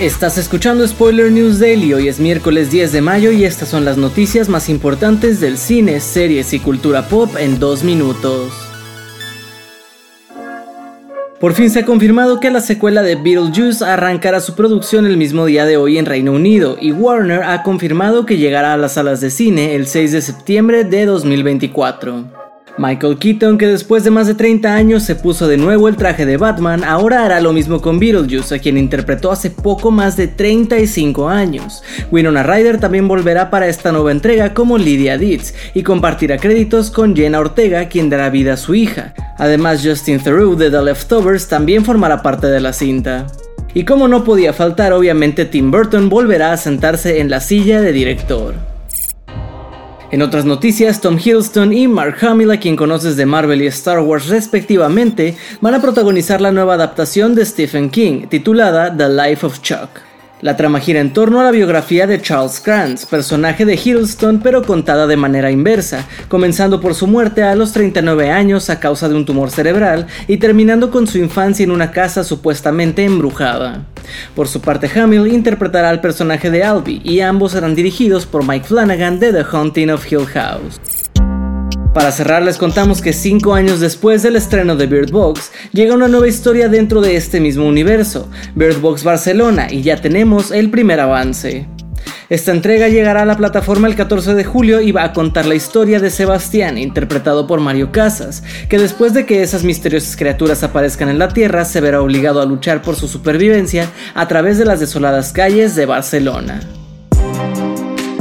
Estás escuchando Spoiler News Daily, hoy es miércoles 10 de mayo y estas son las noticias más importantes del cine, series y cultura pop en dos minutos. Por fin se ha confirmado que la secuela de Beetlejuice arrancará su producción el mismo día de hoy en Reino Unido y Warner ha confirmado que llegará a las salas de cine el 6 de septiembre de 2024. Michael Keaton, que después de más de 30 años se puso de nuevo el traje de Batman, ahora hará lo mismo con Beetlejuice, a quien interpretó hace poco más de 35 años. Winona Ryder también volverá para esta nueva entrega como Lydia Dietz y compartirá créditos con Jenna Ortega, quien dará vida a su hija. Además, Justin Theroux de The Leftovers también formará parte de la cinta. Y como no podía faltar, obviamente Tim Burton volverá a sentarse en la silla de director. En otras noticias, Tom Hiddleston y Mark Hamill, a quien conoces de Marvel y Star Wars respectivamente, van a protagonizar la nueva adaptación de Stephen King, titulada The Life of Chuck. La trama gira en torno a la biografía de Charles Krantz, personaje de Hiddleston pero contada de manera inversa, comenzando por su muerte a los 39 años a causa de un tumor cerebral y terminando con su infancia en una casa supuestamente embrujada. Por su parte, Hamill interpretará al personaje de Albie y ambos serán dirigidos por Mike Flanagan de The Haunting of Hill House. Para cerrar les contamos que 5 años después del estreno de Bird Box, llega una nueva historia dentro de este mismo universo, Bird Box Barcelona, y ya tenemos el primer avance. Esta entrega llegará a la plataforma el 14 de julio y va a contar la historia de Sebastián, interpretado por Mario Casas, que después de que esas misteriosas criaturas aparezcan en la Tierra, se verá obligado a luchar por su supervivencia a través de las desoladas calles de Barcelona.